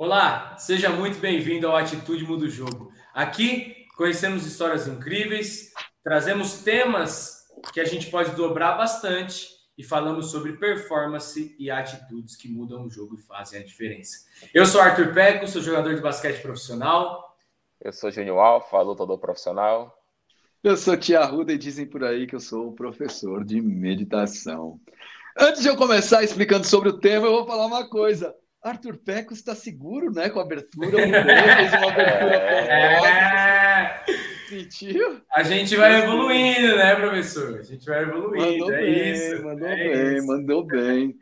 Olá, seja muito bem-vindo ao Atitude Muda o Jogo. Aqui conhecemos histórias incríveis, trazemos temas que a gente pode dobrar bastante e falamos sobre performance e atitudes que mudam o jogo e fazem a diferença. Eu sou Arthur Peco, sou jogador de basquete profissional. Eu sou Júnior Alfa, lutador profissional. Eu sou Tia Ruda e dizem por aí que eu sou um professor de meditação. Antes de eu começar explicando sobre o tema, eu vou falar uma coisa. Arthur Peco está seguro, né? Com a abertura, mudou, fez uma abertura é... Sentiu? A gente vai evoluindo, né, professor? A gente vai evoluindo, mandou é bem, isso. Mandou é bem, isso. mandou bem.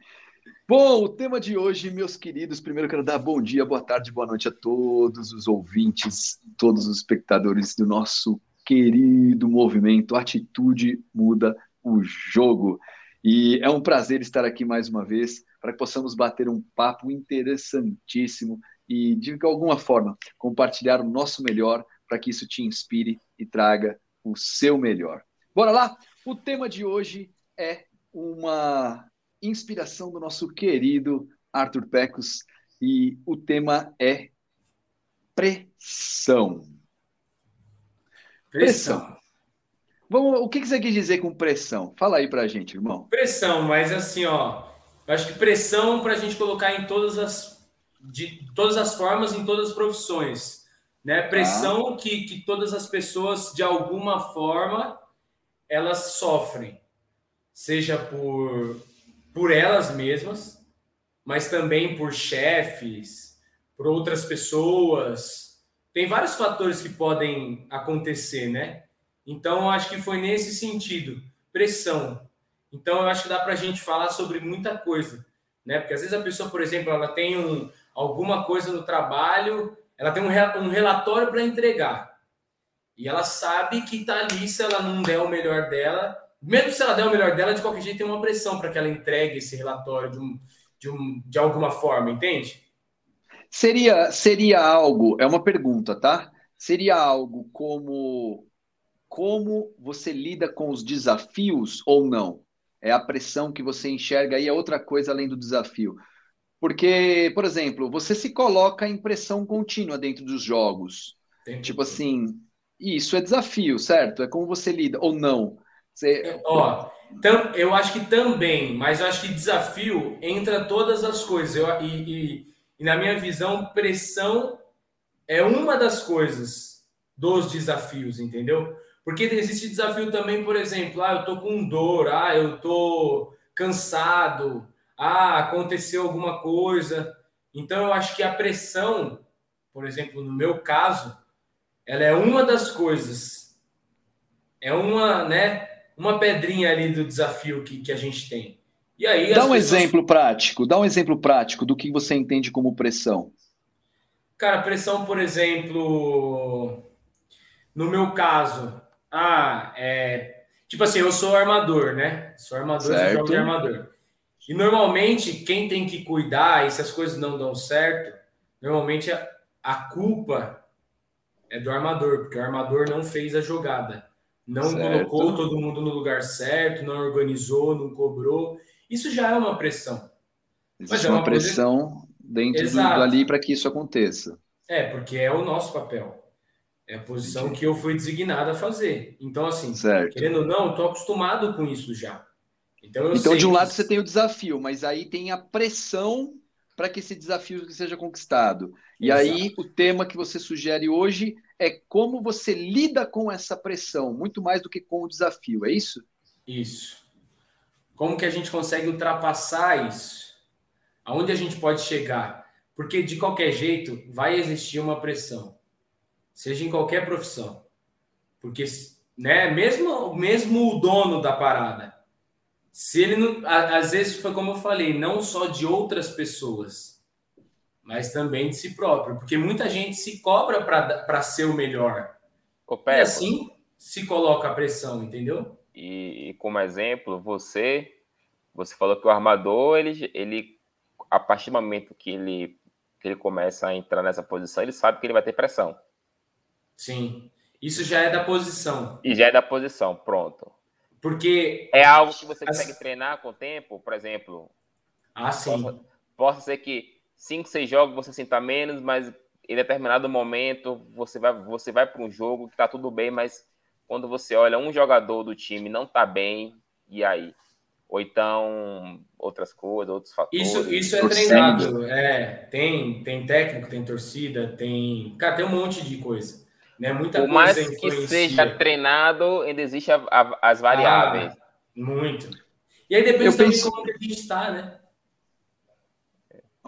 Bom, o tema de hoje, meus queridos, primeiro quero dar bom dia, boa tarde, boa noite a todos os ouvintes, todos os espectadores do nosso querido movimento Atitude Muda o Jogo. E é um prazer estar aqui mais uma vez para que possamos bater um papo interessantíssimo e, de alguma forma, compartilhar o nosso melhor para que isso te inspire e traga o seu melhor. Bora lá? O tema de hoje é uma inspiração do nosso querido Arthur Pecos e o tema é pressão. Pressão. Vamos, o que você quis dizer com pressão? Fala aí pra gente, irmão. Pressão, mas assim, ó, eu acho que pressão para a gente colocar em todas as de todas as formas, em todas as profissões, né? Pressão ah. que, que todas as pessoas de alguma forma elas sofrem, seja por por elas mesmas, mas também por chefes, por outras pessoas. Tem vários fatores que podem acontecer, né? Então, acho que foi nesse sentido, pressão. Então, eu acho que dá para a gente falar sobre muita coisa, né? Porque às vezes a pessoa, por exemplo, ela tem um, alguma coisa no trabalho, ela tem um, um relatório para entregar. E ela sabe que está ali, se ela não der o melhor dela, mesmo se ela der o melhor dela, de qualquer jeito tem uma pressão para que ela entregue esse relatório de, um, de, um, de alguma forma, entende? Seria, seria algo, é uma pergunta, tá? Seria algo como como você lida com os desafios ou não? é a pressão que você enxerga aí, é outra coisa além do desafio. Porque, por exemplo, você se coloca em pressão contínua dentro dos jogos. Entendi. Tipo assim, isso é desafio, certo? É como você lida, ou não. Você... Ó, então, eu acho que também, mas eu acho que desafio entra todas as coisas. Eu, e, e, e na minha visão, pressão é uma das coisas dos desafios, entendeu? Porque existe desafio também, por exemplo, ah, eu tô com dor, ah, eu tô cansado, ah, aconteceu alguma coisa. Então eu acho que a pressão, por exemplo, no meu caso, ela é uma das coisas. É uma, né, uma pedrinha ali do desafio que, que a gente tem. E aí Dá um pessoas... exemplo prático, dá um exemplo prático do que você entende como pressão. Cara, pressão, por exemplo, no meu caso, ah, é. Tipo assim, eu sou armador, né? Sou armador, certo. jogo de armador. E normalmente, quem tem que cuidar, e se as coisas não dão certo, normalmente a, a culpa é do armador, porque o armador não fez a jogada. Não certo. colocou todo mundo no lugar certo, não organizou, não cobrou. Isso já é uma pressão. Existe é uma, uma pressão coisa... dentro Exato. do, ali para que isso aconteça. É, porque é o nosso papel. É a posição Entendi. que eu fui designado a fazer. Então, assim, certo. querendo ou não, estou acostumado com isso já. Então, então de um lado você tem o desafio, mas aí tem a pressão para que esse desafio seja conquistado. E Exato. aí o tema que você sugere hoje é como você lida com essa pressão, muito mais do que com o desafio, é isso? Isso. Como que a gente consegue ultrapassar isso? Aonde a gente pode chegar? Porque de qualquer jeito vai existir uma pressão seja em qualquer profissão. Porque, né, mesmo, mesmo o dono da parada, se ele não, às vezes foi como eu falei, não só de outras pessoas, mas também de si próprio, porque muita gente se cobra para ser o melhor. e assim se coloca a pressão, entendeu? E, e, como exemplo, você você falou que o armador, ele, ele a partir do momento que ele, que ele começa a entrar nessa posição, ele sabe que ele vai ter pressão. Sim. Isso já é da posição. E já é da posição, pronto. Porque. É algo que você consegue treinar com o tempo, por exemplo. Ah, sim. Possa, possa ser que cinco, seis jogos você sinta menos, mas em determinado momento você vai, você vai para um jogo que tá tudo bem, mas quando você olha um jogador do time não tá bem, e aí? Ou então outras coisas, outros fatores. Isso, isso é treinado, é. Tem, tem técnico, tem torcida, tem. Cara, tem um monte de coisa. Né? Muita Por mais que seja treinado, ainda existe a, a, as variáveis. Ah, muito. E aí depende Eu também penso... como que a gente está, né?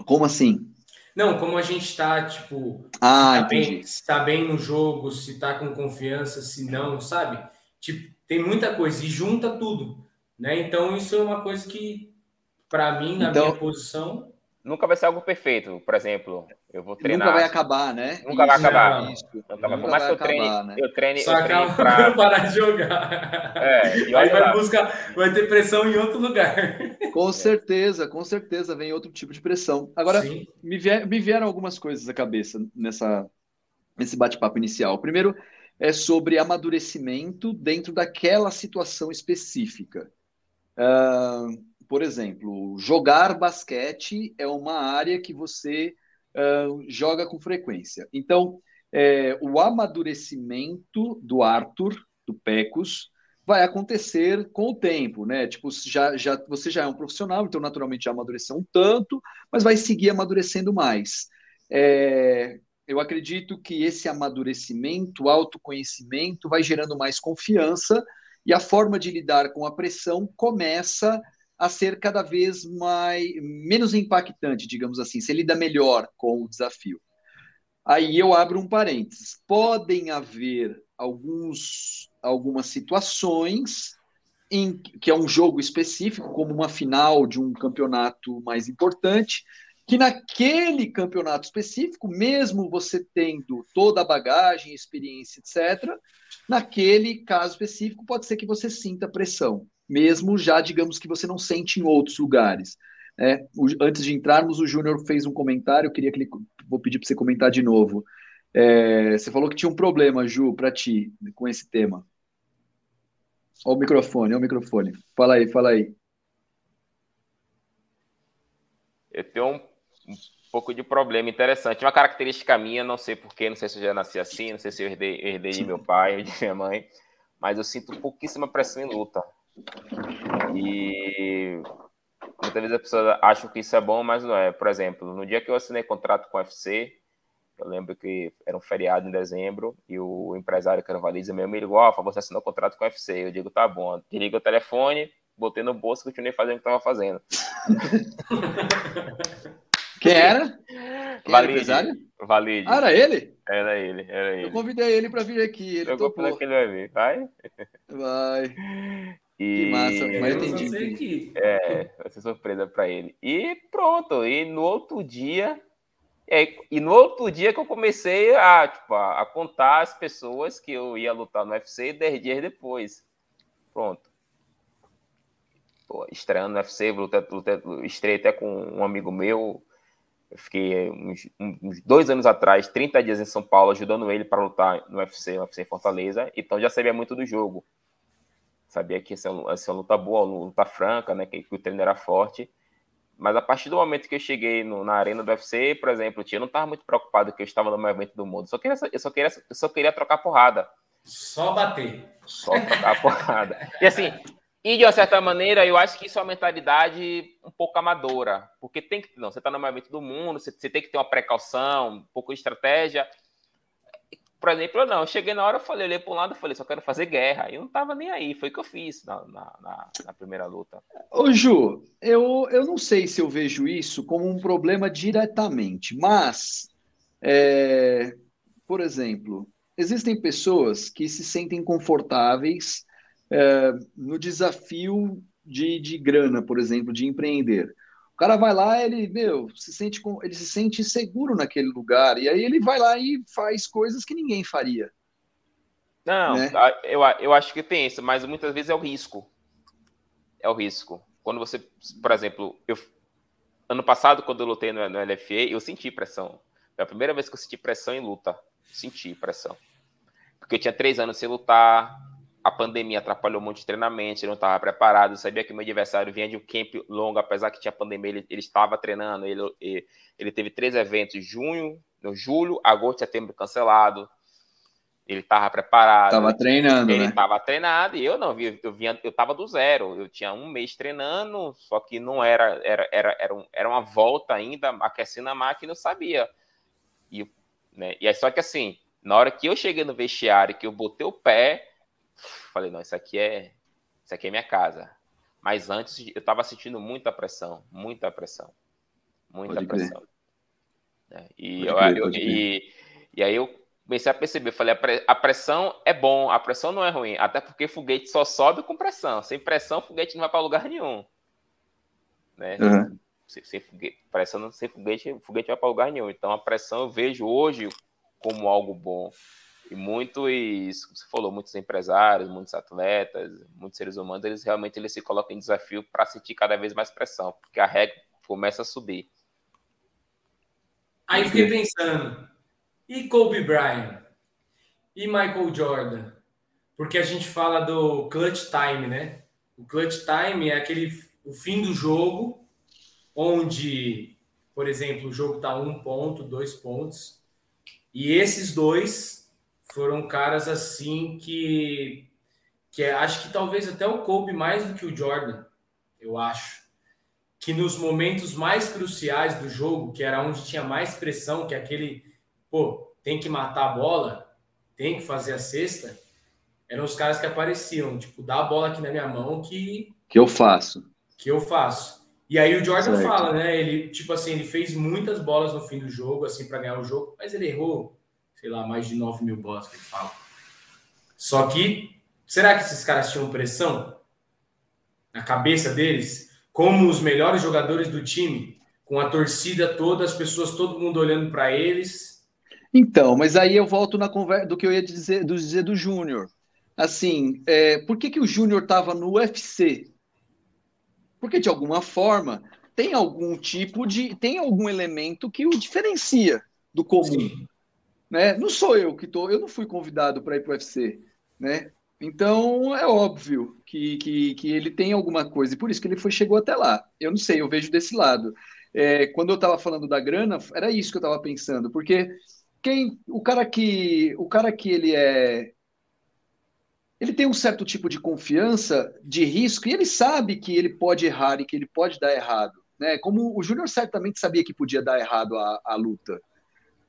Como assim? Não, como a gente está, tipo, ah, se, tá bem, se tá bem no jogo, se tá com confiança, se não, sabe? Tipo, tem muita coisa e junta tudo, né? Então isso é uma coisa que, para mim, na então, minha posição, nunca vai ser algo perfeito. Por exemplo, eu vou treinar. Nunca vai acabar, né? Nunca isso, vai acabar. Isso. Nunca, nunca Por mais que eu treine, acabar, né? eu treine. Só eu treine pra... parar de jogar. É, Aí vai buscar, vai ter pressão em outro lugar. Com certeza, com certeza vem outro tipo de pressão. Agora, me, vier, me vieram algumas coisas à cabeça nessa, nesse bate-papo inicial. Primeiro é sobre amadurecimento dentro daquela situação específica. Uh, por exemplo, jogar basquete é uma área que você uh, joga com frequência. Então, é, o amadurecimento do Arthur, do Pecos, vai acontecer com o tempo, né? Tipo, já, já, você já é um profissional, então naturalmente já amadureceu um tanto, mas vai seguir amadurecendo mais. É, eu acredito que esse amadurecimento, autoconhecimento, vai gerando mais confiança e a forma de lidar com a pressão começa a ser cada vez mais menos impactante, digamos assim, se lida melhor com o desafio. Aí eu abro um parênteses. Podem haver alguns, algumas situações em que é um jogo específico, como uma final de um campeonato mais importante, que naquele campeonato específico, mesmo você tendo toda a bagagem, experiência, etc., naquele caso específico, pode ser que você sinta pressão mesmo já, digamos que você não sente em outros lugares. É, o, antes de entrarmos, o Júnior fez um comentário, eu queria que ele, vou pedir para você comentar de novo. É, você falou que tinha um problema, Ju, para ti, com esse tema. Olha o microfone, olha o microfone. Fala aí, fala aí. Eu tenho um, um pouco de problema interessante. Uma característica minha, não sei porquê, não sei se eu já nasci assim, não sei se eu herdei, herdei de meu pai, de minha mãe, mas eu sinto pouquíssima pressão em luta. E muitas vezes as pessoas acham que isso é bom, mas não é. Por exemplo, no dia que eu assinei contrato com o UFC, eu lembro que era um feriado em dezembro e o empresário que era valisa meu me ligou: Ó, oh, você assinou contrato com o UFC. Eu digo: tá bom. Desliga o telefone, botei no bolso e continuei fazendo o que estava fazendo. Quem era? Quem Valide. Era Valide. Ah, era ele? Era ele, era ele. Eu convidei ele para vir aqui. Ele eu topou. que ele vai vir, vai? Vai. E... Que massa, mas entendi. É, vai ser surpresa para ele. E pronto, e no outro dia. É, e no outro dia que eu comecei a, tipo, a, contar as pessoas que eu ia lutar no UFC 10 dias depois. Pronto. Pô, estreando no UFC, lutei, lutei, estrei até com um amigo meu. Eu fiquei uns, uns, dois anos atrás, 30 dias em São Paulo, ajudando ele para lutar no UFC, no UFC em Fortaleza. Então já sabia muito do jogo sabia que essa é uma luta boa, uma luta franca, né? Que, que, o treino era forte. Mas a partir do momento que eu cheguei no, na arena do UFC, por exemplo, eu não estava muito preocupado que eu estava no maior evento do mundo. Só queria, eu, só queria, eu só queria trocar porrada. Só bater. Só trocar porrada. E assim, e de uma certa maneira, eu acho que isso é uma mentalidade um pouco amadora. Porque tem que. Não, você está no maior evento do mundo, você, você tem que ter uma precaução, um pouco de estratégia por exemplo, não, eu cheguei na hora, eu falei, olhei para um lado e falei, só quero fazer guerra. E eu não tava nem aí, foi o que eu fiz na, na, na, primeira luta. Ô Ju, eu, eu não sei se eu vejo isso como um problema diretamente, mas, é, por exemplo, existem pessoas que se sentem confortáveis é, no desafio de, de grana, por exemplo, de empreender cara vai lá, ele, meu, se sente, ele se sente seguro naquele lugar, e aí ele vai lá e faz coisas que ninguém faria. Não, né? eu, eu acho que tem isso, mas muitas vezes é o risco. É o risco. Quando você, por exemplo, eu, ano passado, quando eu lutei no, no LFA, eu senti pressão. Foi a primeira vez que eu senti pressão em luta. Senti pressão. Porque eu tinha três anos sem lutar, a pandemia atrapalhou muito o treinamento, ele não estava preparado, sabia que meu adversário vinha de um camp longo, apesar que tinha pandemia, ele, ele estava treinando, ele, ele teve três eventos, junho, no julho, agosto, setembro cancelado, ele estava preparado. Estava treinando, ele né? estava treinado e eu não, eu vinha, eu estava do zero, eu tinha um mês treinando, só que não era, era, era, era, um, era uma volta ainda, aquecendo a máquina, eu sabia. E, né, e aí, só que assim, na hora que eu cheguei no vestiário, que eu botei o pé, Falei, não, isso aqui é, isso aqui é minha casa. Mas antes eu estava sentindo muita pressão, muita pressão, muita pode pressão. É, e, eu, crer, eu, e, e, aí eu comecei a perceber, falei, a pressão é bom, a pressão não é ruim, até porque foguete só sobe com pressão. Sem pressão, foguete não vai para lugar nenhum. Né? Uhum. Sem, sem, foguete, pressão, sem foguete, foguete vai para lugar nenhum. Então a pressão eu vejo hoje como algo bom. E muitos, você falou, muitos empresários, muitos atletas, muitos seres humanos, eles realmente eles se colocam em desafio para sentir cada vez mais pressão, porque a regra começa a subir. Aí fiquei pensando, e Kobe Bryant? E Michael Jordan? Porque a gente fala do clutch time, né? O clutch time é aquele o fim do jogo, onde, por exemplo, o jogo está um ponto, dois pontos, e esses dois foram caras assim que que é, acho que talvez até o Kobe mais do que o Jordan, eu acho, que nos momentos mais cruciais do jogo, que era onde tinha mais pressão, que é aquele, pô, tem que matar a bola, tem que fazer a cesta, eram os caras que apareciam, tipo, dá a bola aqui na minha mão que que eu faço. Que eu faço. E aí o Jordan certo. fala, né? Ele, tipo assim, ele fez muitas bolas no fim do jogo, assim, para ganhar o jogo, mas ele errou sei lá, mais de 9 mil bolas que ele fala. Só que, será que esses caras tinham pressão na cabeça deles? Como os melhores jogadores do time, com a torcida toda, as pessoas, todo mundo olhando para eles. Então, mas aí eu volto na conversa do que eu ia dizer do, dizer do Júnior. Assim, é, por que, que o Júnior estava no UFC? Porque, de alguma forma, tem algum tipo de. tem algum elemento que o diferencia do comum. Sim. Né? Não sou eu que tô, eu não fui convidado para ir para o UFC, né? Então é óbvio que, que, que, ele tem alguma coisa, e por isso que ele foi, chegou até lá. Eu não sei, eu vejo desse lado. É, quando eu estava falando da grana, era isso que eu estava pensando, porque quem o cara que o cara que ele é ele tem um certo tipo de confiança, de risco, e ele sabe que ele pode errar e que ele pode dar errado. Né? Como o Júnior certamente sabia que podia dar errado a, a luta.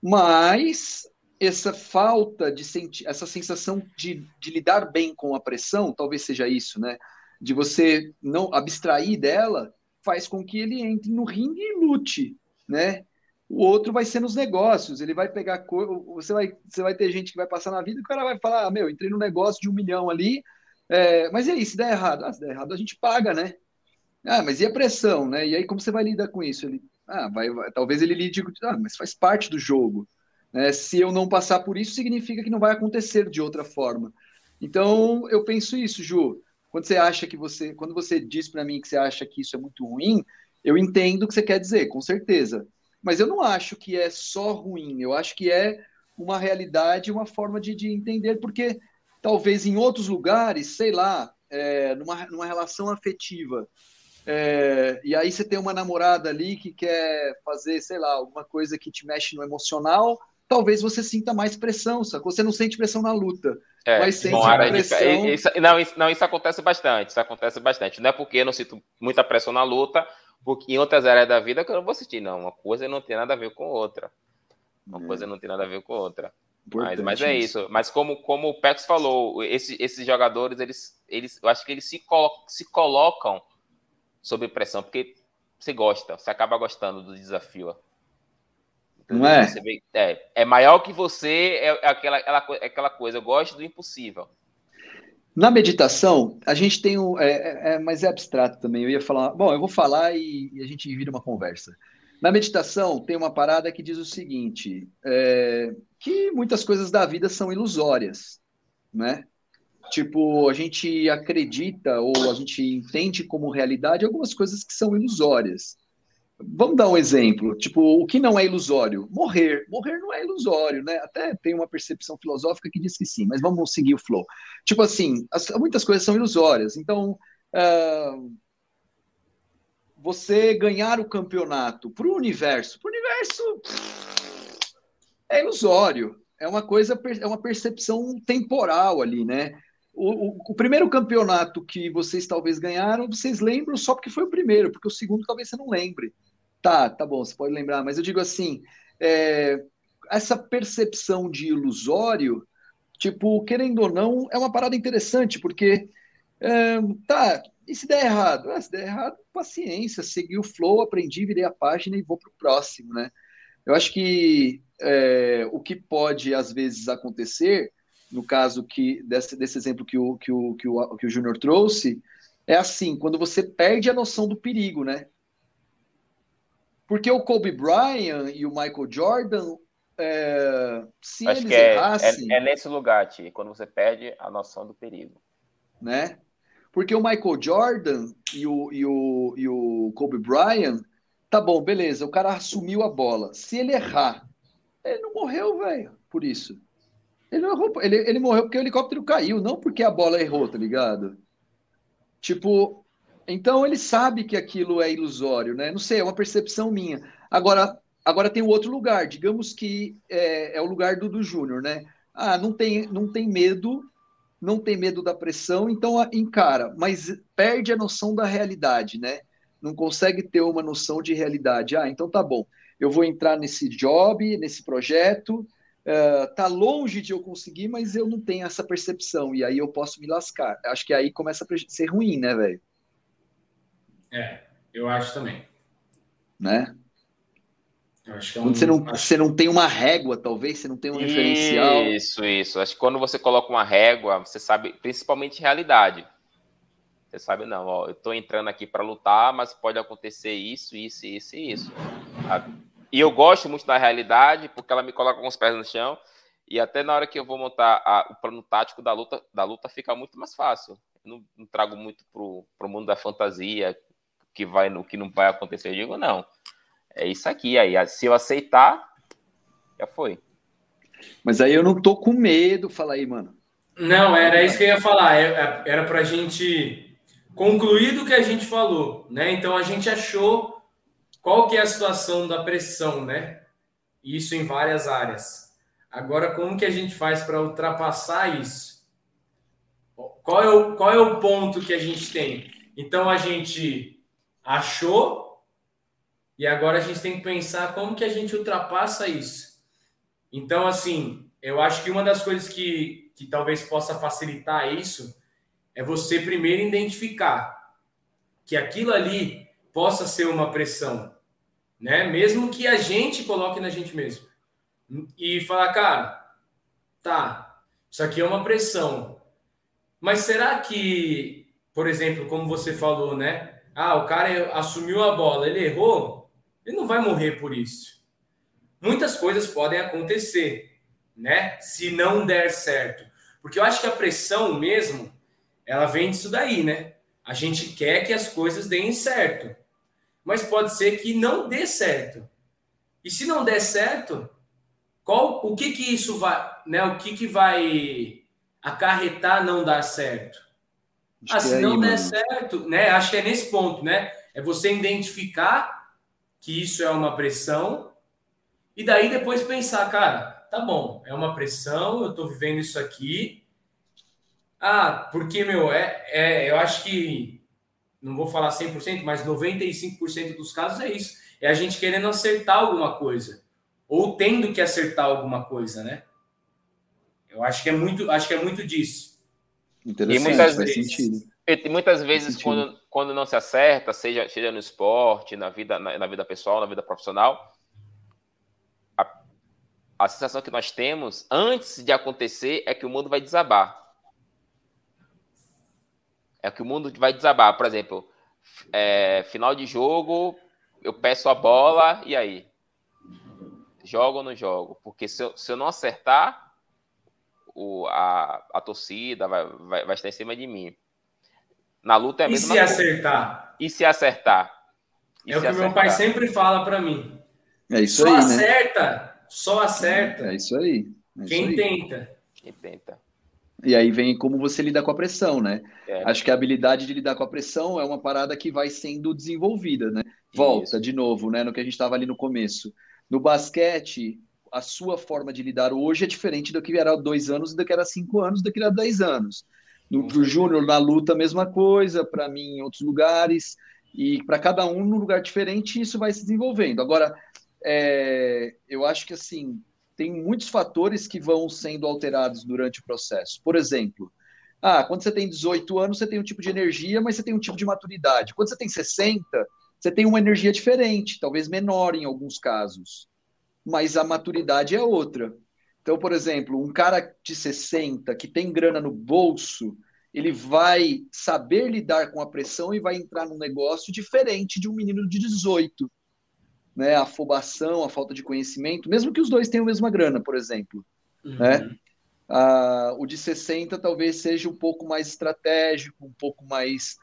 Mas essa falta de sentir, essa sensação de, de lidar bem com a pressão, talvez seja isso, né? De você não abstrair dela, faz com que ele entre no ringue e lute, né? O outro vai ser nos negócios, ele vai pegar, você vai, você vai ter gente que vai passar na vida e o cara vai falar, ah, meu, entrei no negócio de um milhão ali, é, mas e aí, se der errado? Ah, se der errado a gente paga, né? Ah, mas e a pressão, né? E aí como você vai lidar com isso? Ele, ah, vai, vai talvez ele lide ah, mas faz parte do jogo. Né? Se eu não passar por isso, significa que não vai acontecer de outra forma. Então, eu penso isso, Ju. Quando você acha que você, quando você diz para mim que você acha que isso é muito ruim, eu entendo o que você quer dizer, com certeza. Mas eu não acho que é só ruim. Eu acho que é uma realidade, uma forma de, de entender, porque talvez em outros lugares, sei lá, é, numa, numa relação afetiva, é, e aí você tem uma namorada ali que quer fazer, sei lá, alguma coisa que te mexe no emocional, talvez você sinta mais pressão, sacou? Você não sente pressão na luta, é, mas sente bom, pressão... Isso, não, isso, não, isso acontece bastante, isso acontece bastante. Não é porque eu não sinto muita pressão na luta, porque em outras áreas da vida que eu não vou sentir, não. Uma coisa não tem nada a ver com outra. Uma é. coisa não tem nada a ver com outra. Mas, mas, é isso. Mas como, como o Pex falou, esses, esses jogadores, eles, eles, eu acho que eles se, colo se colocam sob pressão, porque você gosta, você acaba gostando do desafio. Não é? Vê, é? É maior que você, é aquela, aquela, aquela coisa, eu gosto do impossível. Na meditação, a gente tem um. É, é, é, mas é abstrato também. Eu ia falar. Bom, eu vou falar e, e, a gente vira uma conversa. Na meditação, tem uma parada que diz o seguinte: é, que muitas coisas da vida são ilusórias, né? Tipo, a gente acredita ou a gente entende como realidade algumas coisas que são ilusórias. Vamos dar um exemplo, tipo, o que não é ilusório? Morrer. Morrer não é ilusório, né? Até tem uma percepção filosófica que diz que sim, mas vamos seguir o flow. Tipo assim, as, muitas coisas são ilusórias. Então, uh, você ganhar o campeonato para o universo, para o universo é ilusório. É uma coisa, é uma percepção temporal ali, né? O, o, o, primeiro campeonato que vocês talvez ganharam, vocês lembram só porque foi o primeiro, porque o segundo talvez você não lembre. Tá, tá bom, você pode lembrar, mas eu digo assim, é, essa percepção de ilusório, tipo, querendo ou não, é uma parada interessante, porque é, tá, e se der errado? Ah, se der errado, paciência, segui o flow, aprendi, virei a página e vou para o próximo, né? Eu acho que é, o que pode, às vezes, acontecer, no caso que desse, desse exemplo que o, que o, que o, que o Júnior trouxe, é assim, quando você perde a noção do perigo, né? Porque o Kobe Bryant e o Michael Jordan, é, se Acho eles é, errassem... É, é, nesse lugar, Ti, quando você perde a noção do perigo. Né? Porque o Michael Jordan e o, e o, e o Kobe Bryant, tá bom, beleza, o cara assumiu a bola. Se ele errar, ele não morreu, velho, por isso. Ele, não errou, ele, ele morreu porque o helicóptero caiu, não porque a bola errou, tá ligado? Tipo, então ele sabe que aquilo é ilusório, né? Não sei, é uma percepção minha. Agora, agora tem o outro lugar, digamos que é, é o lugar do, do Júnior, né? Ah, não tem, não tem medo, não tem medo da pressão, então encara, mas perde a noção da realidade, né? Não consegue ter uma noção de realidade. Ah, então tá bom, eu vou entrar nesse job, nesse projeto, uh, tá longe de eu conseguir, mas eu não tenho essa percepção, e aí eu posso me lascar. Acho que aí começa a ser ruim, né, velho? É, eu acho também. Né? Eu acho que é um... você, não, você não tem uma régua, talvez, você não tem um isso, referencial. Isso, isso. Acho que quando você coloca uma régua, você sabe, principalmente realidade. Você sabe, não, ó, eu tô entrando aqui para lutar, mas pode acontecer isso, isso, isso e isso. E eu gosto muito da realidade, porque ela me coloca com os pés no chão. E até na hora que eu vou montar a, o plano tático da luta, da luta fica muito mais fácil. Eu não, não trago muito pro, pro mundo da fantasia, que vai no que não vai acontecer. Eu digo, não. É isso aqui. Aí, se eu aceitar, já foi. Mas aí eu não tô com medo. Fala aí, mano. Não, era isso que eu ia falar. É, é, era pra gente concluir do que a gente falou, né? Então a gente achou qual que é a situação da pressão, né? Isso em várias áreas. Agora, como que a gente faz para ultrapassar isso? Qual é, o, qual é o ponto que a gente tem? Então a gente achou e agora a gente tem que pensar como que a gente ultrapassa isso. Então, assim, eu acho que uma das coisas que, que talvez possa facilitar isso é você primeiro identificar que aquilo ali possa ser uma pressão, né? Mesmo que a gente coloque na gente mesmo. E falar, cara, tá, isso aqui é uma pressão. Mas será que, por exemplo, como você falou, né? Ah, o cara assumiu a bola, ele errou, ele não vai morrer por isso. Muitas coisas podem acontecer, né? Se não der certo. Porque eu acho que a pressão mesmo, ela vem disso daí, né? A gente quer que as coisas deem certo. Mas pode ser que não dê certo. E se não der certo, qual o que que isso vai, né? O que que vai acarretar não dar certo? Ah, se não der certo, né? Acho que é nesse ponto, né? É você identificar que isso é uma pressão e daí depois pensar, cara, tá bom, é uma pressão, eu tô vivendo isso aqui. Ah, porque, meu, é, é eu acho que, não vou falar 100%, mas 95% dos casos é isso. É a gente querendo acertar alguma coisa. Ou tendo que acertar alguma coisa, né? Eu acho que é muito, acho que é muito disso. Interessante, e muitas faz vezes, sentido. E muitas vezes, quando, quando não se acerta, seja, seja no esporte, na vida, na, na vida pessoal, na vida profissional, a, a sensação que nós temos antes de acontecer é que o mundo vai desabar. É que o mundo vai desabar. Por exemplo, é, final de jogo, eu peço a bola, e aí? Jogo ou não jogo? Porque se eu, se eu não acertar, o, a, a torcida vai, vai, vai estar em cima de mim. Na luta é a mesma E se coisa. acertar? E se acertar? É o que meu pai sempre fala para mim. É isso só aí, acerta, né? só acerta. É isso aí. É Quem isso aí. tenta. Quem tenta. E aí vem como você lida com a pressão, né? É. Acho que a habilidade de lidar com a pressão é uma parada que vai sendo desenvolvida, né? Volta Isso. de novo, né? No que a gente estava ali no começo. No basquete, a sua forma de lidar hoje é diferente do que era dois anos, do que era cinco anos, do que era dez anos. No pro Júnior, na luta, a mesma coisa, para mim, em outros lugares. E para cada um, num lugar diferente, isso vai se desenvolvendo. Agora, é, eu acho que assim tem muitos fatores que vão sendo alterados durante o processo. Por exemplo, ah, quando você tem 18 anos, você tem um tipo de energia, mas você tem um tipo de maturidade. Quando você tem 60, você tem uma energia diferente, talvez menor em alguns casos, mas a maturidade é outra. Então, por exemplo, um cara de 60 que tem grana no bolso, ele vai saber lidar com a pressão e vai entrar num negócio diferente de um menino de 18 né, a afobação, a falta de conhecimento, mesmo que os dois tenham a mesma grana, por exemplo. Uhum. Né? Ah, o de 60 talvez seja um pouco mais estratégico, um pouco mais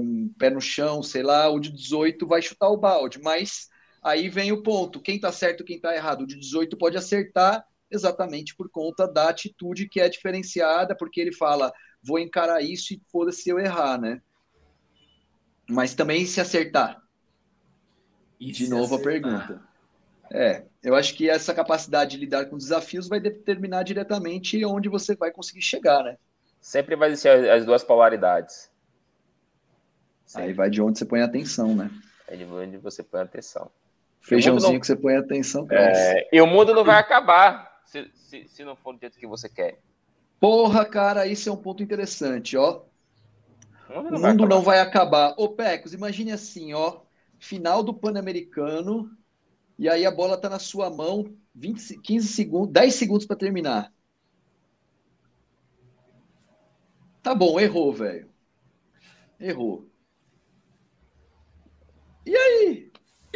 um, pé no chão, sei lá. O de 18 vai chutar o balde, mas aí vem o ponto: quem está certo quem está errado. O de 18 pode acertar exatamente por conta da atitude que é diferenciada, porque ele fala: vou encarar isso e foda-se se eu errar, né? Mas também se acertar. E De se novo a acertar? pergunta. É, eu acho que essa capacidade de lidar com desafios vai determinar diretamente onde você vai conseguir chegar, né? Sempre vai existir as- as duas polaridades. Aí Sempre. vai de onde você põe a atenção, né? É de onde você põe atenção. Feijãozinho não- que você põe atenção. É, e o mundo não vai acabar se, se, se não for do jeito que você quer. Porra, cara, isso é um ponto interessante, ó. O mundo não vai mundo não vai acabar. Ô, Pecos, imagine assim, ó. Final do Pan-Americano, e aí a bola tá na sua mão, 20, se- 15 segundos, 10 segundos para terminar. Tá bom, errou, velho. Errou. E aí?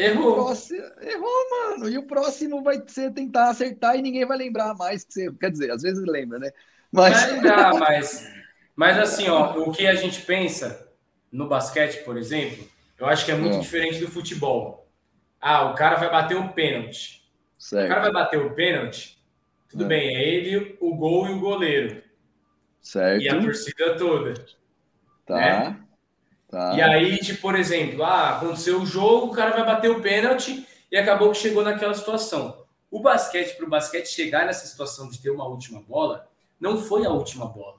Errou. próximo, errou, mano. E o próximo vai ser tentar acertar e ninguém vai lembrar mais que você. Quer dizer, às vezes lembra, né? Mas. Vai lembrar, mas, mas assim, ó, o que a gente pensa no basquete, por exemplo, eu acho que é muito É. diferente do futebol. Ah, o cara vai bater o pênalti. O cara Certo, vai bater o pênalti, tudo É. bem, é ele, o gol e o goleiro. certo. E a torcida toda. Tá. né? Tá. E aí, tipo, por exemplo, ah, aconteceu o jogo, o cara vai bater o pênalti e acabou que chegou naquela situação. O basquete, para o basquete chegar nessa situação de ter uma última bola, não foi a última bola.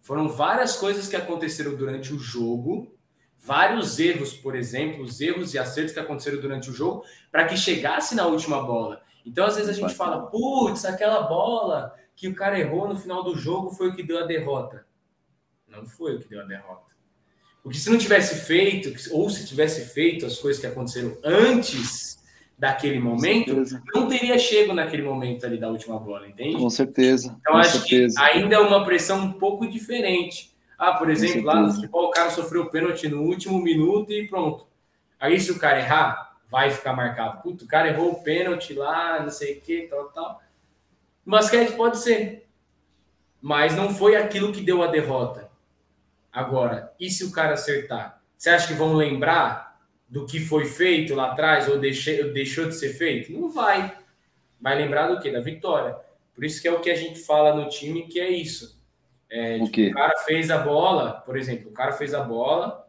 Foram várias coisas que aconteceram durante o jogo, vários erros, por exemplo, os erros e acertos que aconteceram durante o jogo, para que chegasse na última bola. Então, às vezes a gente fala, putz, aquela bola que o cara errou no final do jogo foi o que deu a derrota. Não foi o que deu a derrota. Porque se não tivesse feito, ou se tivesse feito as coisas que aconteceram antes daquele momento, não teria chego naquele momento ali da última bola, entende? Com certeza. Então, com acho certeza. que ainda é uma pressão um pouco diferente. Ah, por exemplo, lá no futebol, o cara sofreu o pênalti no último minuto e pronto. Aí, se o cara errar, vai ficar marcado. Puta, o cara errou o pênalti lá, não sei o que, tal, tal. No basquete pode ser. Mas não foi aquilo que deu a derrota. Agora, e se o cara acertar? Você acha que vão lembrar do que foi feito lá atrás ou deixou de ser feito? Não vai. Vai lembrar do quê? Da vitória. Por isso que é o que a gente fala no time, que é isso. É, O tipo, o cara fez a bola, por exemplo, o cara fez a bola.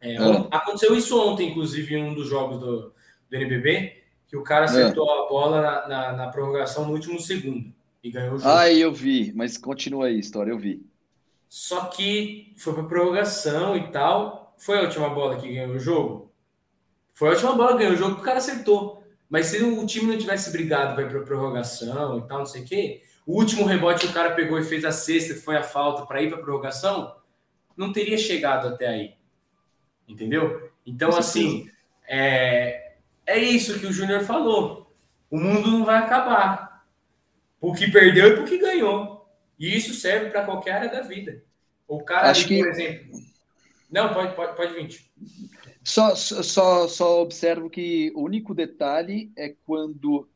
é, Ah. on- Aconteceu isso ontem, inclusive, em um dos jogos do, do NBB, que o cara acertou a bola na, na- na prorrogação no último segundo e ganhou o jogo. Ai, eu vi, mas continua aí a história, eu vi. Só que foi para prorrogação e tal. Foi a última bola que ganhou o jogo? Foi a última bola que ganhou o jogo que o cara acertou. Mas se o time não tivesse brigado, vai para prorrogação e tal, não sei o quê, o último rebote o cara pegou e fez a sexta, que foi a falta para ir para prorrogação, não teria chegado até aí. Entendeu? Então, assim, é, é isso que o Júnior falou. O mundo não vai acabar. O que perdeu e o que ganhou. E isso serve para qualquer área da vida. O cara, Acho ali, que- por exemplo. Não, pode, pode, pode vir. Só, só, só observo que o único detalhe é quando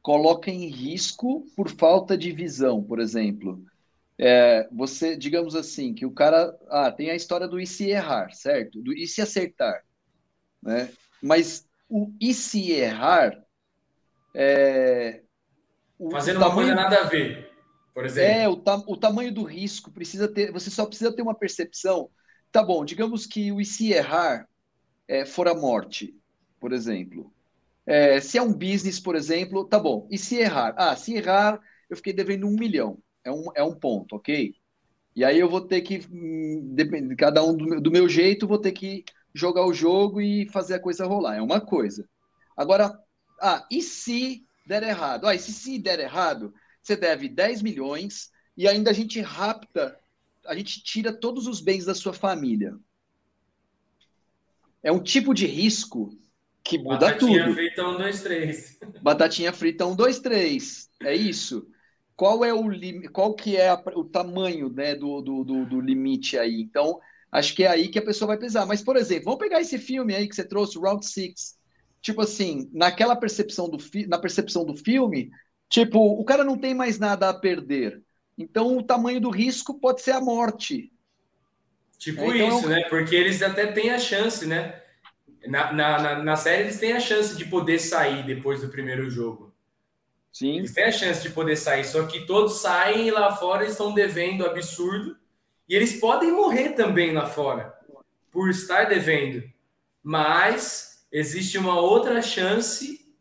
coloca em risco por falta de visão, por exemplo. É, você, digamos assim, que o cara. Ah, tem a história do e se errar, certo? Do e se acertar. né? Mas o e se errar é, fazendo tamanho, uma coisa nada a ver, por exemplo. É, o, ta, o tamanho do risco precisa ter. Você só precisa ter uma percepção. Tá bom, digamos que o e se errar é, for a morte, por exemplo. É, se é um business, por exemplo, tá bom. E se errar? Ah, se errar, eu fiquei devendo um milhão. É um, é um ponto, ok? E aí eu vou ter que, hum, cada um do meu, do meu jeito, vou ter que jogar o jogo e fazer a coisa rolar. É uma coisa. Agora, ah, e se der errado? Ah, e se, se der errado, você deve 10 milhões e ainda a gente rapta, a gente tira todos os bens da sua família. É um tipo de risco que muda Batatinha tudo. Batatinha frita 1, 2, 3. Batatinha frita 1, 2, 3. É isso qual é o qual que é a, o tamanho né, do, do, do, do, limite aí. Então, acho que é aí que a pessoa vai pesar. Mas, por exemplo, vamos pegar esse filme aí que você trouxe, Round Six. Tipo assim, naquela percepção do na percepção do filme, tipo, o cara não tem mais nada a perder. Então, o tamanho do risco pode ser a morte. Tipo é, então, isso, né? Porque eles até têm a chance, né? Na, na, na, na série, eles têm a chance de poder sair depois do primeiro jogo. Sim. Eles têm a chance de poder sair, só que todos saem e lá fora estão devendo absurdo. E eles podem morrer também lá fora por estar devendo. Mas existe uma outra chance,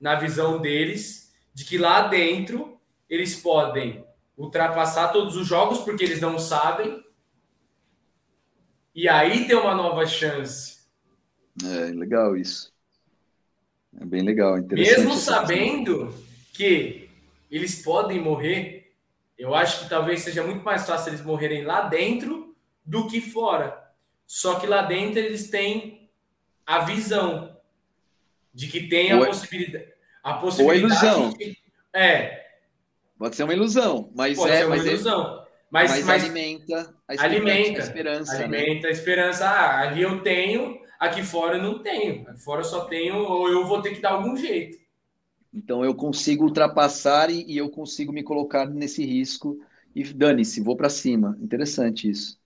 na visão deles, de que lá dentro eles podem ultrapassar todos os jogos porque eles não sabem. E aí ter uma nova chance. É legal isso. É bem legal, Mesmo sabendo que eles podem morrer, eu acho que talvez seja muito mais fácil eles morrerem lá dentro do que fora. Só que lá dentro eles têm a visão de que tem a possibilidade. A possibilidade. Ou ilusão. De, é. Pode ser uma ilusão, mas Pode é. Ser uma mas é- ilusão. Mas, mas, mas, alimenta a alimenta, a esperança. Né? Alimenta né? a esperança. Ah, ali eu tenho, aqui fora eu não tenho. Aqui fora eu só tenho, ou eu vou ter que dar algum jeito. Então eu consigo ultrapassar e, e eu consigo me colocar nesse risco e dane-se, vou para cima. Interessante isso.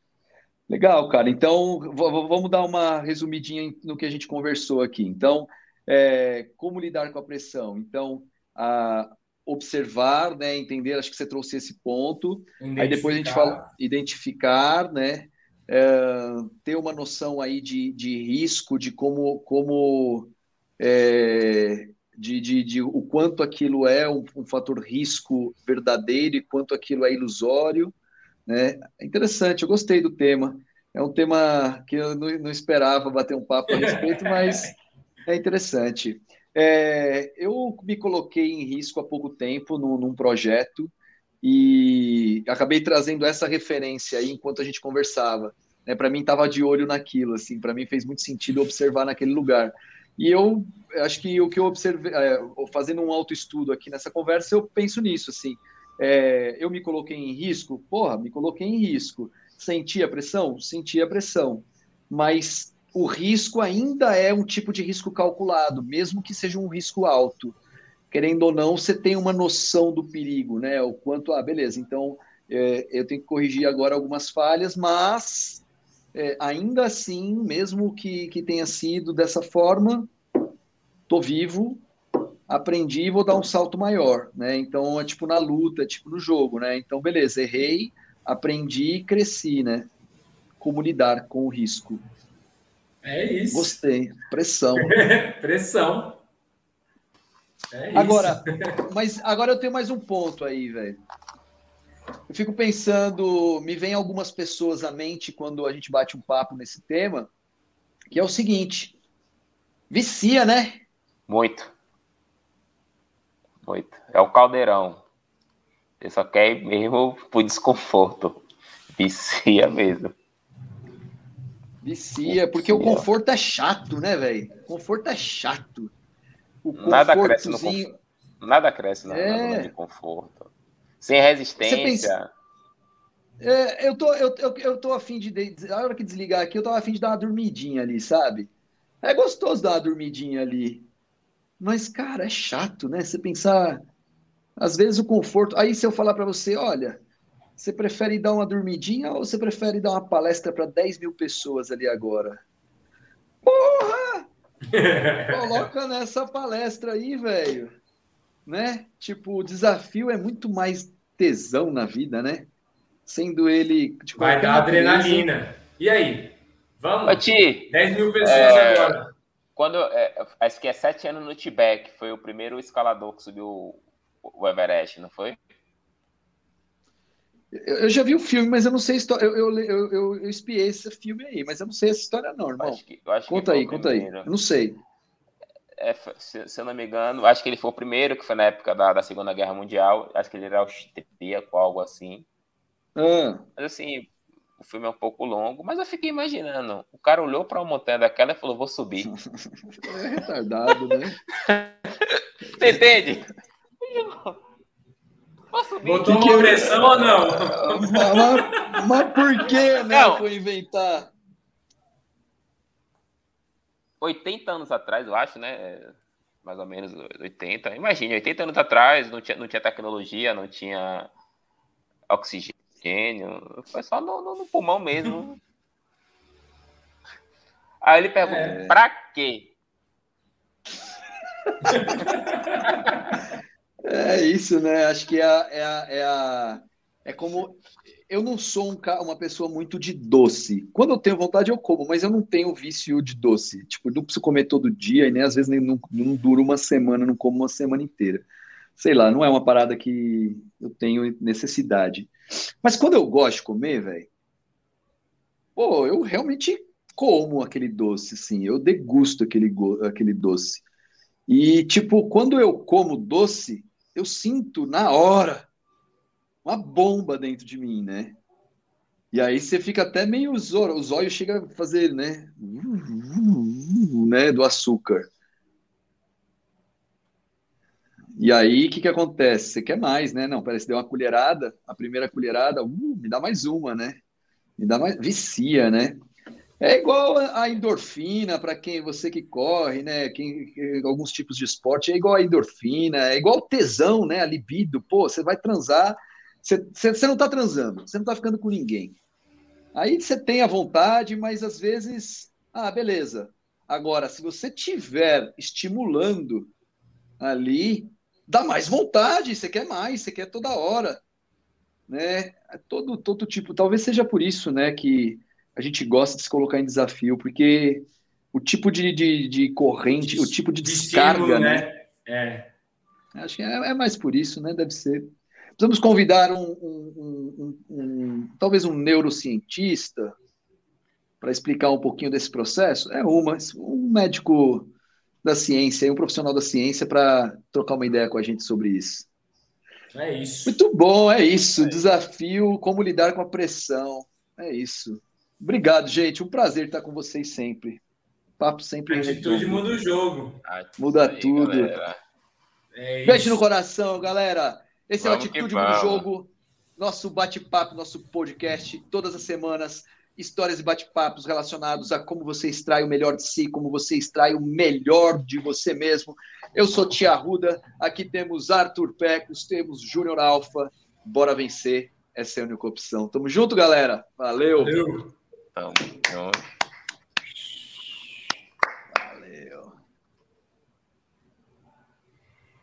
Legal, cara. Então vamos dar uma resumidinha no que a gente conversou aqui. Então, é, como lidar com a pressão? Então, a, observar, né, entender. Acho que você trouxe esse ponto. Aí depois a gente fala identificar, né, é, ter uma noção aí de, de risco, de como como é, de, de, de, o quanto aquilo é um, um, fator risco verdadeiro e quanto aquilo é ilusório. Né? É interessante, eu gostei do tema. É um tema que eu não, não esperava bater um papo a respeito, mas é interessante. É, eu me coloquei em risco há pouco tempo num, num projeto e acabei trazendo essa referência aí enquanto a gente conversava. Né? Para mim, estava de olho naquilo, assim, para mim fez muito sentido observar naquele lugar. E eu acho que o que eu observei, é, fazendo um autoestudo aqui nessa conversa, eu penso nisso, assim, é, eu me coloquei em risco? Porra, me coloquei em risco. Senti a pressão? Senti a pressão. Mas o risco ainda é um tipo de risco calculado, mesmo que seja um risco alto. Querendo ou não, você tem uma noção do perigo, né? O quanto, ah, beleza, então é, eu tenho que corrigir agora algumas falhas, mas é, ainda assim, mesmo que, que tenha sido dessa forma, tô vivo, aprendi e vou dar um salto maior, né? Então é tipo na luta, é tipo no jogo, né? Então, beleza, errei, aprendi e cresci, né? Como lidar com o risco. É isso. Gostei. Pressão. Pressão. É agora, mas agora eu tenho mais um ponto aí, velho. Eu fico pensando, me vem algumas pessoas à mente quando a gente bate um papo nesse tema, que é o seguinte: vicia, né? Muito. Muito. É o caldeirão. Você só quer ir mesmo por desconforto. Vicia mesmo. Vicia, porque o conforto é chato, né, velho? Conforto é chato. Nada cresce no conforto. Nada cresce na é... zona de conforto. Sem resistência. Pensa... É, eu tô, eu, eu, eu tô afim de. A hora que desligar aqui, eu tava afim de dar uma dormidinha ali, sabe? É gostoso dar uma dormidinha ali. Mas, cara, é chato, né? Você pensar. Às vezes o conforto. Aí, se eu falar para você, olha, você prefere dar uma dormidinha ou você prefere dar uma palestra para 10 mil pessoas ali agora? Porra! Coloca nessa palestra aí, velho. Né? Tipo, o desafio é muito mais tesão na vida, né? Sendo ele. Tipo, Vai dar adrenalina. E aí? Vamos? Ô, Ti, 10 mil pessoas é... agora. Quando, é, acho que é sete anos no Tibete, foi o primeiro escalador que subiu o Everest, não foi? Eu, já vi o filme, mas eu não sei a história. Eu, eu, eu, eu, eu espiei esse filme aí, mas eu não sei essa história, não, irmão. Acho que, acho conta aí, conta aí. Eu não sei. É, se, se, eu não me engano, acho que ele foi o primeiro, que foi na época da, da Segunda Guerra Mundial. Acho que ele era austríaco, algo assim. Ah. Mas assim, o filme é um pouco longo, mas eu fiquei imaginando. O cara olhou para uma montanha daquela e falou: Vou subir. é retardado, né? Você entende? Botou uma pressão ou não? Mas, mas por que, né? Não. Foi inventar. 80 anos atrás, eu acho, né? Mais ou menos 80. Imagine, 80 anos atrás não tinha, não tinha tecnologia, não tinha oxigênio. Foi só no, no, no pulmão mesmo. Aí ele pergunta, é... pra quê? É isso, né? Acho que é a, é a, é, é como. Eu não sou um, uma pessoa muito de doce. Quando eu tenho vontade, eu como, mas eu não tenho vício de doce. Tipo, não preciso comer todo dia e nem às vezes nem, não, não dura uma semana, não como uma semana inteira. Sei lá, não é uma parada que eu tenho necessidade. Mas quando eu gosto de comer, velho, pô, eu realmente como aquele doce, sim. Eu degusto aquele, aquele doce. E, tipo, quando eu como doce, eu sinto na hora uma bomba dentro de mim, né? E aí você fica até meio os olhos chega a fazer, né? né? Do açúcar. E aí, o que, que acontece? Você quer mais, né? Não, parece deu uma colherada, a primeira colherada, uh, me dá mais uma, né? Me dá mais. Vicia, né? É igual a endorfina para quem você que corre, né? Quem, alguns tipos de esporte é igual a endorfina, é igual tesão, né? A libido. Pô, você vai transar, você, você não está transando, você não está ficando com ninguém. Aí você tem a vontade, mas às vezes, ah, beleza. Agora, se você tiver estimulando ali, dá mais vontade, você quer mais, você quer toda hora, né? É todo todo tipo. Talvez seja por isso, né? Que a gente gosta de se colocar em desafio, porque o tipo de, de, de corrente, de, o tipo de descarga, estímulo, né? né? É. Acho que é, é, mais por isso, né? Deve ser. Precisamos convidar um, um, um, um talvez um neurocientista para explicar um pouquinho desse processo. É uma, um médico da ciência, um profissional da ciência para trocar uma ideia com a gente sobre isso. É isso. Muito bom, é isso. É. Desafio, como lidar com a pressão. É isso. Obrigado, gente. Um prazer estar com vocês sempre. Papo sempre. A atitude muda o jogo. Muda aí, tudo. É Beijo no coração, galera. Esse vamos é o Atitude Muda o Jogo. Nosso bate-papo, nosso podcast, todas as semanas. Histórias e bate-papos relacionados a como você extrai o melhor de si, como você extrai o melhor de você mesmo. Eu sou Tia Ruda, aqui temos Arthur Pecos, temos Júnior Alfa. Bora vencer, essa é a única opção. Tamo junto, galera. Valeu. Valeu. Tamo junto.